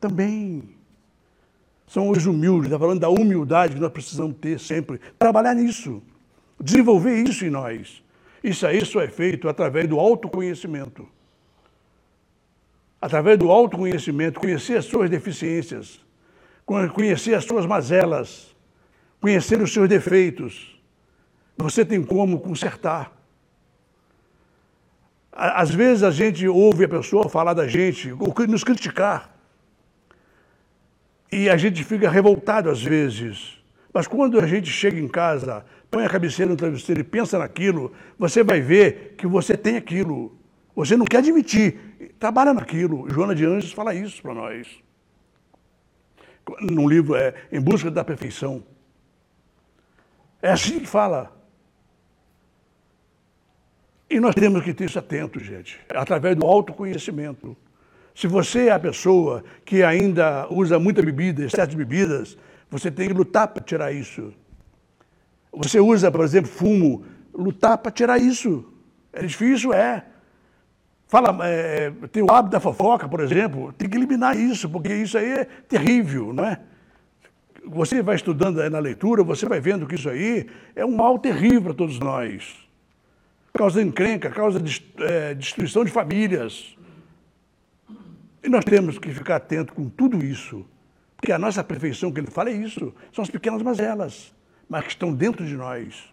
Também. São os humildes, está falando da humildade que nós precisamos ter sempre. Trabalhar nisso, desenvolver isso em nós. Isso aí só é feito através do autoconhecimento. Através do autoconhecimento, conhecer as suas deficiências, conhecer as suas mazelas, conhecer os seus defeitos você tem como consertar. Às vezes a gente ouve a pessoa falar da gente, ou nos criticar. E a gente fica revoltado às vezes. Mas quando a gente chega em casa, põe a cabeceira no travesseiro e pensa naquilo, você vai ver que você tem aquilo. Você não quer admitir. Trabalha naquilo. Joana de Anjos fala isso para nós. Num livro, é Em Busca da Perfeição. É assim que fala. E nós temos que ter isso atento, gente, através do autoconhecimento. Se você é a pessoa que ainda usa muita bebida, excesso de bebidas, você tem que lutar para tirar isso. Você usa, por exemplo, fumo, lutar para tirar isso. É difícil, é. Fala, é, tem o hábito da fofoca, por exemplo, tem que eliminar isso, porque isso aí é terrível, não é? Você vai estudando na leitura, você vai vendo que isso aí é um mal terrível para todos nós. Causa encrenca, causa é, destruição de famílias. E nós temos que ficar atento com tudo isso, porque a nossa perfeição que ele fala é isso, são as pequenas mazelas, mas que estão dentro de nós.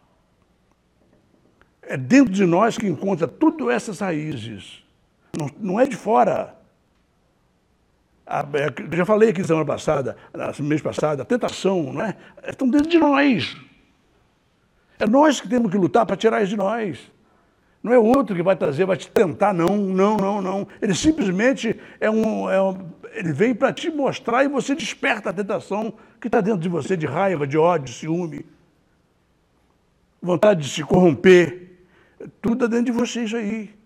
É dentro de nós que encontra tudo essas raízes, não, não é de fora. A, é, já falei aqui semana passada, mês passado, a tentação, não é? Estão dentro de nós. É nós que temos que lutar para tirar isso de nós. Não é outro que vai trazer, vai te tentar, não, não, não, não. Ele simplesmente é um. É um ele vem para te mostrar e você desperta a tentação que está dentro de você de raiva, de ódio, de ciúme, vontade de se corromper. Tudo está dentro de você isso aí.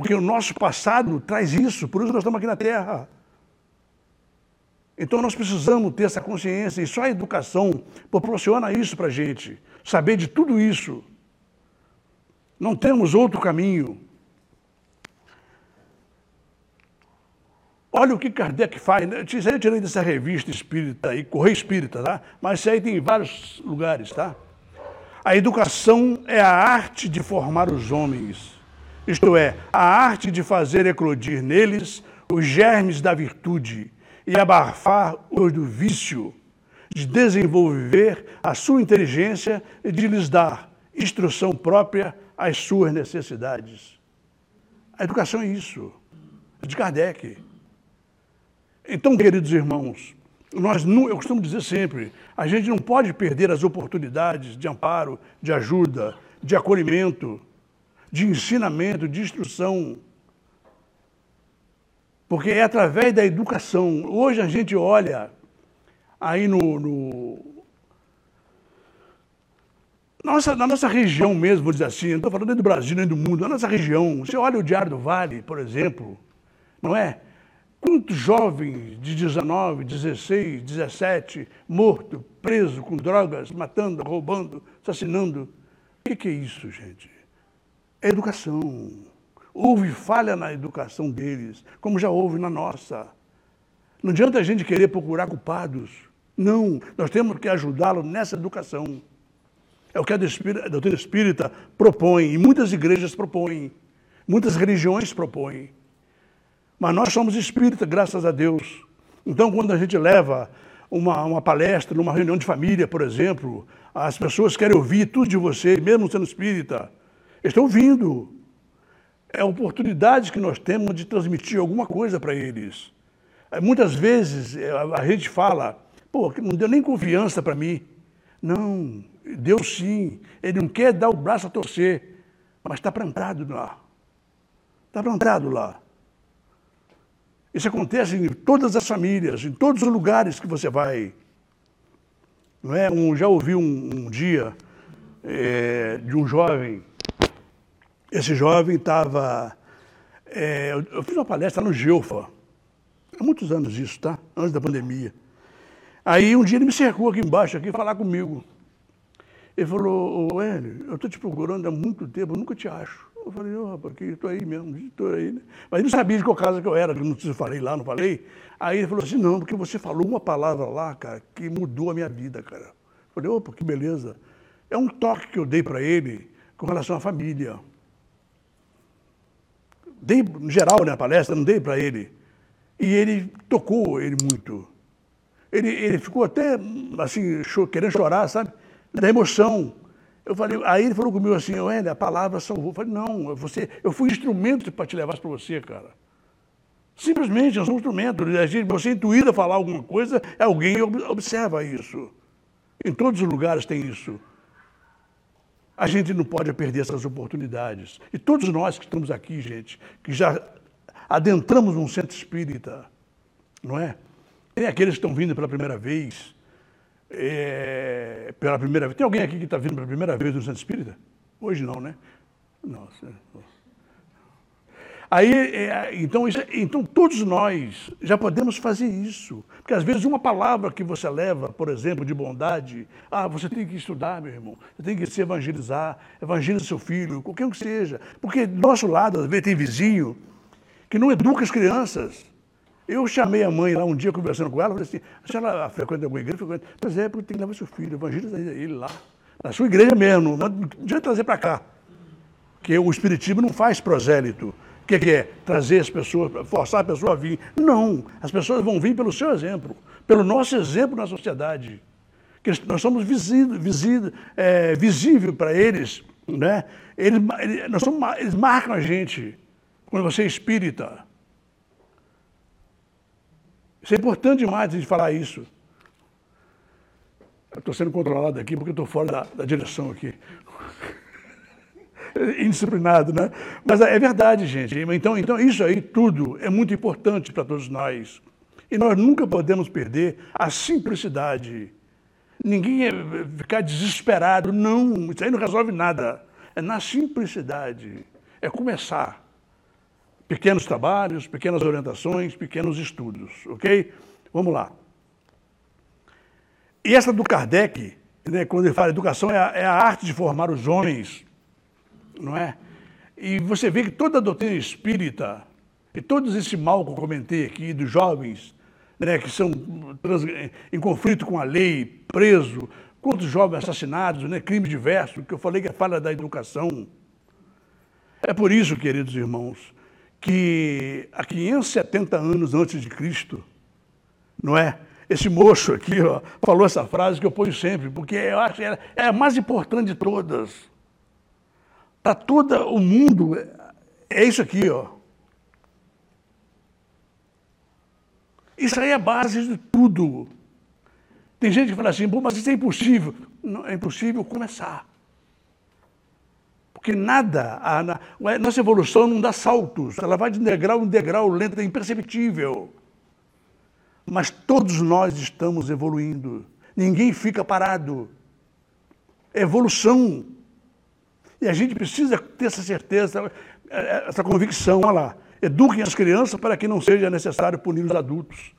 Porque o nosso passado traz isso, por isso nós estamos aqui na Terra. Então nós precisamos ter essa consciência e só a educação proporciona isso para a gente. Saber de tudo isso. Não temos outro caminho. Olha o que Kardec faz. Né? Isso aí eu tirei dessa revista espírita aí, Correio Espírita, tá? Mas isso aí tem em vários lugares, tá? A educação é a arte de formar os homens. Isto é, a arte de fazer eclodir neles os germes da virtude e abafar os do vício, de desenvolver a sua inteligência e de lhes dar instrução própria às suas necessidades. A educação é isso, é de Kardec. Então, queridos irmãos, nós não, eu costumo dizer sempre, a gente não pode perder as oportunidades de amparo, de ajuda, de acolhimento, de ensinamento, de instrução. Porque é através da educação. Hoje a gente olha aí no, no nossa, na nossa região mesmo, vou dizer assim, não estou falando nem do Brasil nem do mundo, na nossa região, você olha o Diário do Vale, por exemplo, não é? Quantos jovens de 19, 16, 17, morto, preso com drogas, matando, roubando, assassinando? O que é isso, gente? É educação. Houve falha na educação deles, como já houve na nossa. Não adianta a gente querer procurar culpados. Não, nós temos que ajudá-lo nessa educação. É o que a doutrina espírita propõe, e muitas igrejas propõem, muitas religiões propõem. Mas nós somos espíritas, graças a Deus. Então, quando a gente leva uma, uma palestra, numa reunião de família, por exemplo, as pessoas querem ouvir tudo de você, mesmo sendo espírita. Estão ouvindo. É a oportunidade que nós temos de transmitir alguma coisa para eles. É, muitas vezes a gente fala, pô, não deu nem confiança para mim. Não, deu sim. Ele não quer dar o braço a torcer, mas está plantado lá. Está plantado lá. Isso acontece em todas as famílias, em todos os lugares que você vai. Não é? Um, já ouvi um, um dia é, de um jovem. Esse jovem estava. É, eu fiz uma palestra no Geofa, há muitos anos isso, tá? Antes da pandemia. Aí um dia ele me cercou aqui embaixo, aqui, falar comigo. Ele falou, ô Hélio, eu estou te procurando há muito tempo, eu nunca te acho. Eu falei, ô, oh, rapaz, estou aí mesmo, estou aí, né? Mas ele não sabia de qual casa que eu era, não sei se falei lá, não falei. Aí ele falou assim, não, porque você falou uma palavra lá, cara, que mudou a minha vida, cara. Eu falei, opa, que beleza. É um toque que eu dei para ele com relação à família. Dei, geral, na palestra, não dei para ele. E ele tocou ele muito. Ele, ele ficou até, assim, querendo chorar, sabe? Da emoção. Eu falei, aí ele falou comigo assim, Wender, a palavra salvou. Eu falei, não, você, eu fui instrumento para te levar para você, cara. Simplesmente, eu sou um instrumento. Você é intuído a falar alguma coisa, alguém observa isso. Em todos os lugares tem isso. A gente não pode perder essas oportunidades. E todos nós que estamos aqui, gente, que já adentramos um centro espírita, não é? Tem aqueles que estão vindo pela primeira vez, é, pela primeira vez. Tem alguém aqui que está vindo pela primeira vez no centro espírita? Hoje não, né? Nossa. Aí, é, então, isso, então, todos nós já podemos fazer isso. Porque às vezes uma palavra que você leva, por exemplo, de bondade, ah, você tem que estudar, meu irmão, você tem que se evangelizar, evangeliza seu filho, qualquer um que seja. Porque do nosso lado, às vezes, tem vizinho que não educa as crianças. Eu chamei a mãe lá um dia conversando com ela, falei assim, se ela frequenta alguma igreja, frequenta. Pois é, porque tem que levar seu filho, evangeliza ele lá. Na sua igreja mesmo, não adianta trazer para cá. Porque o Espiritismo não faz prosélito que, que é? Trazer as pessoas, forçar a pessoa a vir. Não, as pessoas vão vir pelo seu exemplo, pelo nosso exemplo na sociedade. Que nós somos visível, é, visível para eles, né? Eles, nós somos, eles marcam a gente quando você é espírita. Isso é importante demais de falar isso. Estou sendo controlado aqui porque estou fora da, da direção aqui. indisciplinado, né? Mas é verdade, gente. Então, então isso aí tudo é muito importante para todos nós. E nós nunca podemos perder a simplicidade. Ninguém é ficar desesperado, não, isso aí não resolve nada. É na simplicidade. É começar. Pequenos trabalhos, pequenas orientações, pequenos estudos, ok? Vamos lá. E essa do Kardec, né, quando ele fala educação, é a, é a arte de formar os homens não é? E você vê que toda a doutrina espírita, e todo esse mal que eu comentei aqui, dos jovens, né, que são trans, em conflito com a lei, preso, quantos jovens assassinados, né, crimes diversos, que eu falei que é falha da educação. É por isso, queridos irmãos, que há 570 anos antes de Cristo, não é? Esse moço aqui ó, falou essa frase que eu ponho sempre, porque eu acho que é, é a mais importante de todas para todo o mundo, é isso aqui, ó. Isso aí é a base de tudo. Tem gente que fala assim, mas isso é impossível. Não, é impossível começar. Porque nada, a, a, nossa evolução não dá saltos, ela vai de degrau em degrau lento, é imperceptível. Mas todos nós estamos evoluindo. Ninguém fica parado. Evolução. E a gente precisa ter essa certeza, essa convicção. Olha lá, eduquem as crianças para que não seja necessário punir os adultos.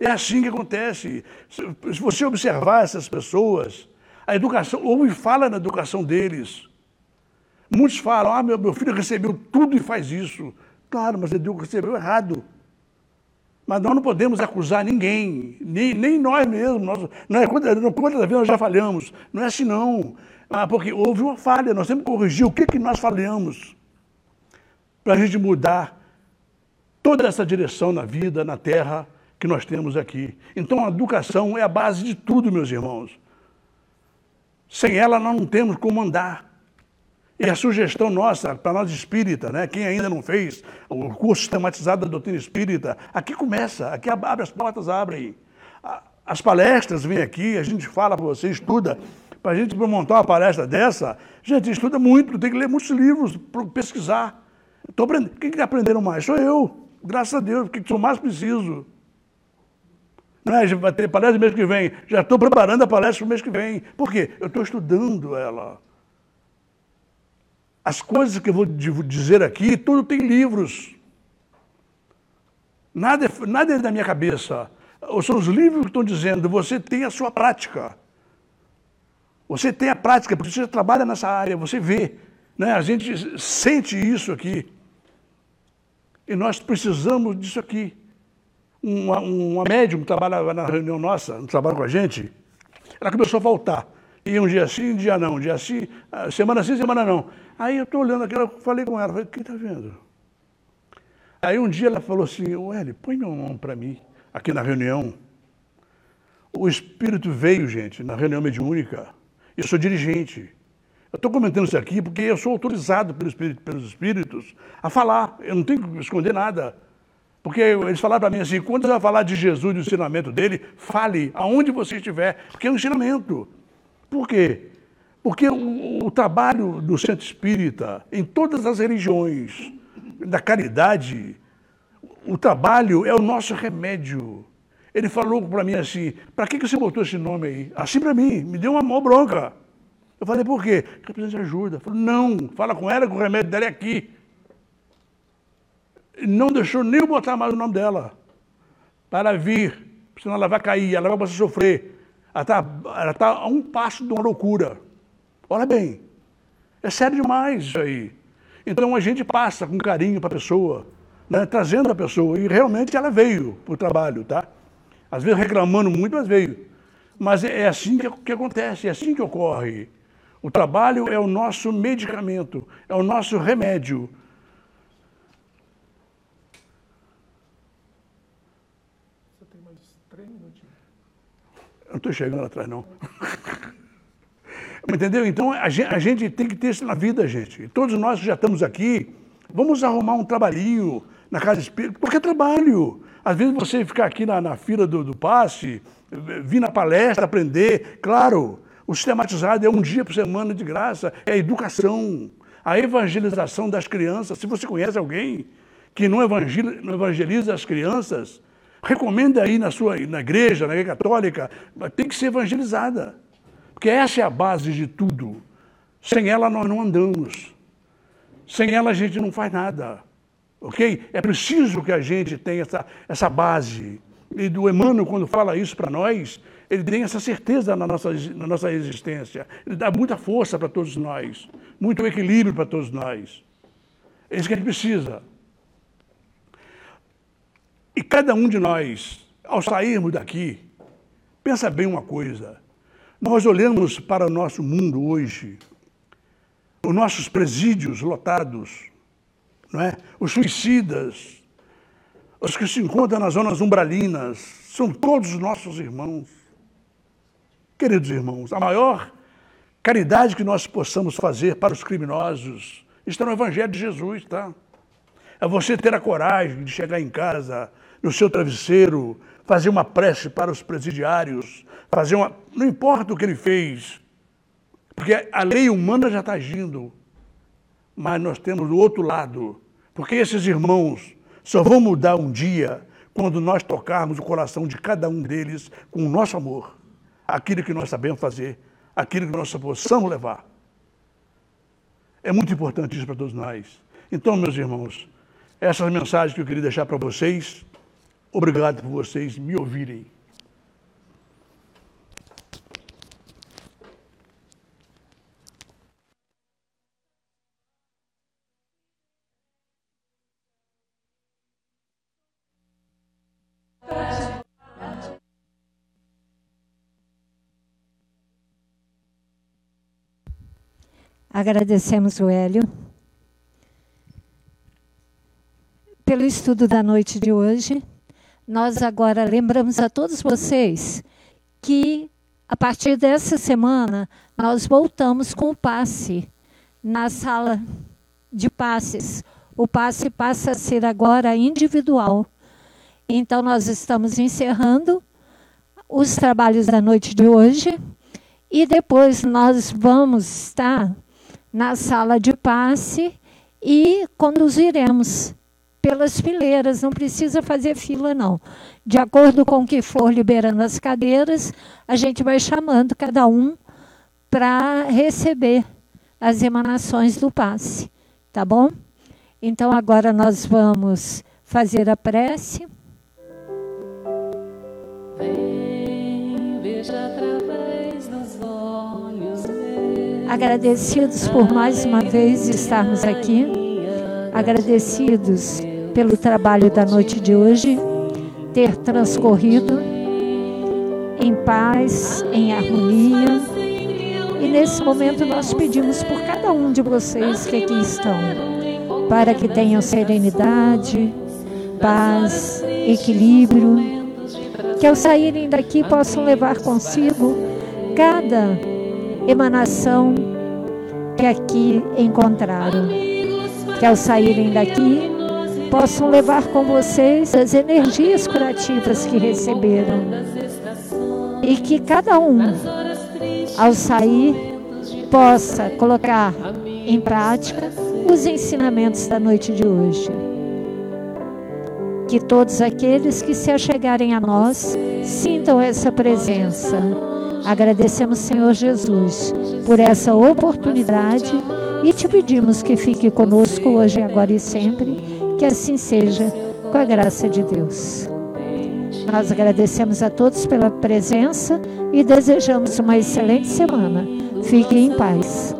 É assim que acontece. Se você observar essas pessoas, a educação, ouve fala na educação deles. Muitos falam, ah, meu, meu filho recebeu tudo e faz isso. Claro, mas ele recebeu errado. Mas nós não podemos acusar ninguém, nem, nem nós mesmos. Nós, não é, quantas, quantas vezes nós já falhamos? Não é assim, não. Ah, porque houve uma falha, nós temos que corrigir o que, que nós falhamos para a gente mudar toda essa direção na vida, na terra que nós temos aqui. Então a educação é a base de tudo, meus irmãos. Sem ela nós não temos como andar. E a sugestão nossa, para nós espírita, né? quem ainda não fez o curso sistematizado da doutrina espírita, aqui começa, aqui abre as portas, abrem. As palestras vêm aqui, a gente fala para você, estuda. Para a gente montar uma palestra dessa, gente, estuda muito, tem que ler muitos livros, pesquisar. Tô aprendendo. Quem que aprenderam mais? Sou eu, graças a Deus, porque sou mais preciso. É? Vai ter palestra mês que vem. Já estou preparando a palestra para o mês que vem. Por quê? Eu estou estudando ela. As coisas que eu vou dizer aqui, tudo tem livros. Nada, é, nada é da minha cabeça. São os livros que estão dizendo, você tem a sua prática. Você tem a prática, porque você trabalha nessa área, você vê. Né? A gente sente isso aqui. E nós precisamos disso aqui. Uma, uma médium trabalhava na reunião nossa, no trabalho com a gente, ela começou a faltar. E um dia sim, um dia não, um dia sim, ah, semana sim, semana não. Aí eu estou olhando aquilo, eu falei com ela, falei, quem está vendo? Aí um dia ela falou assim, Ueli, põe meu nome para mim, aqui na reunião. O Espírito veio, gente, na reunião mediúnica. Eu sou dirigente. Eu estou comentando isso aqui porque eu sou autorizado pelos espíritos, pelos espíritos a falar. Eu não tenho que esconder nada. Porque eles falaram para mim assim: quando você vai falar de Jesus e do ensinamento dele, fale aonde você estiver, porque é um ensinamento. Por quê? Porque o, o trabalho do centro espírita, em todas as religiões, da caridade, o trabalho é o nosso remédio. Ele falou para mim assim: para que, que você botou esse nome aí? Assim para mim, me deu uma mão bronca. Eu falei: por quê? Porque precisa de ajuda. Ele falou: não, fala com ela que o remédio dela é aqui. Não deixou nem eu botar mais o nome dela. Para vir, senão ela vai cair, ela vai começar a sofrer. Ela está tá a um passo de uma loucura. Olha bem, é sério demais isso aí. Então a gente passa com carinho para a pessoa, né, trazendo a pessoa, e realmente ela veio para o trabalho, tá? Às vezes reclamando muito, mas veio. Mas é assim que, que acontece, é assim que ocorre. O trabalho é o nosso medicamento, é o nosso remédio. Você tem mais três minutinhos. Eu não estou chegando atrás, não. Entendeu? Então a gente, a gente, tem que ter isso na vida, gente. Todos nós que já estamos aqui, vamos arrumar um trabalhinho na casa espírita, porque é trabalho. Às vezes você ficar aqui na, na fila do, do passe, vir na palestra, aprender, claro, o sistematizado é um dia por semana de graça, é a educação, a evangelização das crianças. Se você conhece alguém que não evangeliza, não evangeliza as crianças, recomenda aí na sua na igreja, na igreja católica, tem que ser evangelizada. Porque essa é a base de tudo. Sem ela nós não andamos. Sem ela a gente não faz nada. Ok? É preciso que a gente tenha essa, essa base. E do Emmanuel, quando fala isso para nós, ele tem essa certeza na nossa, na nossa existência. Ele dá muita força para todos nós, muito equilíbrio para todos nós. É isso que a gente precisa. E cada um de nós, ao sairmos daqui, pensa bem uma coisa. Nós olhamos para o nosso mundo hoje, os nossos presídios lotados, não é? os suicidas, os que se encontram nas zonas umbralinas, são todos nossos irmãos. Queridos irmãos, a maior caridade que nós possamos fazer para os criminosos está no Evangelho de Jesus, tá? É você ter a coragem de chegar em casa, no seu travesseiro, fazer uma prece para os presidiários, fazer uma. Não importa o que ele fez, porque a lei humana já está agindo, mas nós temos o outro lado, porque esses irmãos só vão mudar um dia quando nós tocarmos o coração de cada um deles com o nosso amor, aquilo que nós sabemos fazer, aquilo que nós possamos levar. É muito importante isso para todos nós. Então, meus irmãos, essas mensagens que eu queria deixar para vocês, obrigado por vocês me ouvirem. Agradecemos o Hélio pelo estudo da noite de hoje. Nós agora lembramos a todos vocês que a partir dessa semana nós voltamos com o passe na sala de passes. O passe passa a ser agora individual. Então nós estamos encerrando os trabalhos da noite de hoje e depois nós vamos estar na sala de passe e conduziremos pelas fileiras, não precisa fazer fila, não. De acordo com o que for liberando as cadeiras, a gente vai chamando cada um para receber as emanações do passe, tá bom? Então agora nós vamos fazer a prece. Vem, agradecidos por mais uma vez estarmos aqui, agradecidos pelo trabalho da noite de hoje, ter transcorrido em paz, em harmonia. E nesse momento nós pedimos por cada um de vocês que aqui estão, para que tenham serenidade, paz, equilíbrio, que ao saírem daqui possam levar consigo cada emanação que aqui encontraram. Que ao saírem daqui possam levar com vocês as energias curativas que receberam. E que cada um, ao sair, possa colocar em prática os ensinamentos da noite de hoje. Que todos aqueles que se achegarem a nós sintam essa presença. Agradecemos, Senhor Jesus, por essa oportunidade e te pedimos que fique conosco hoje, agora e sempre. Que assim seja, com a graça de Deus. Nós agradecemos a todos pela presença e desejamos uma excelente semana. Fiquem em paz.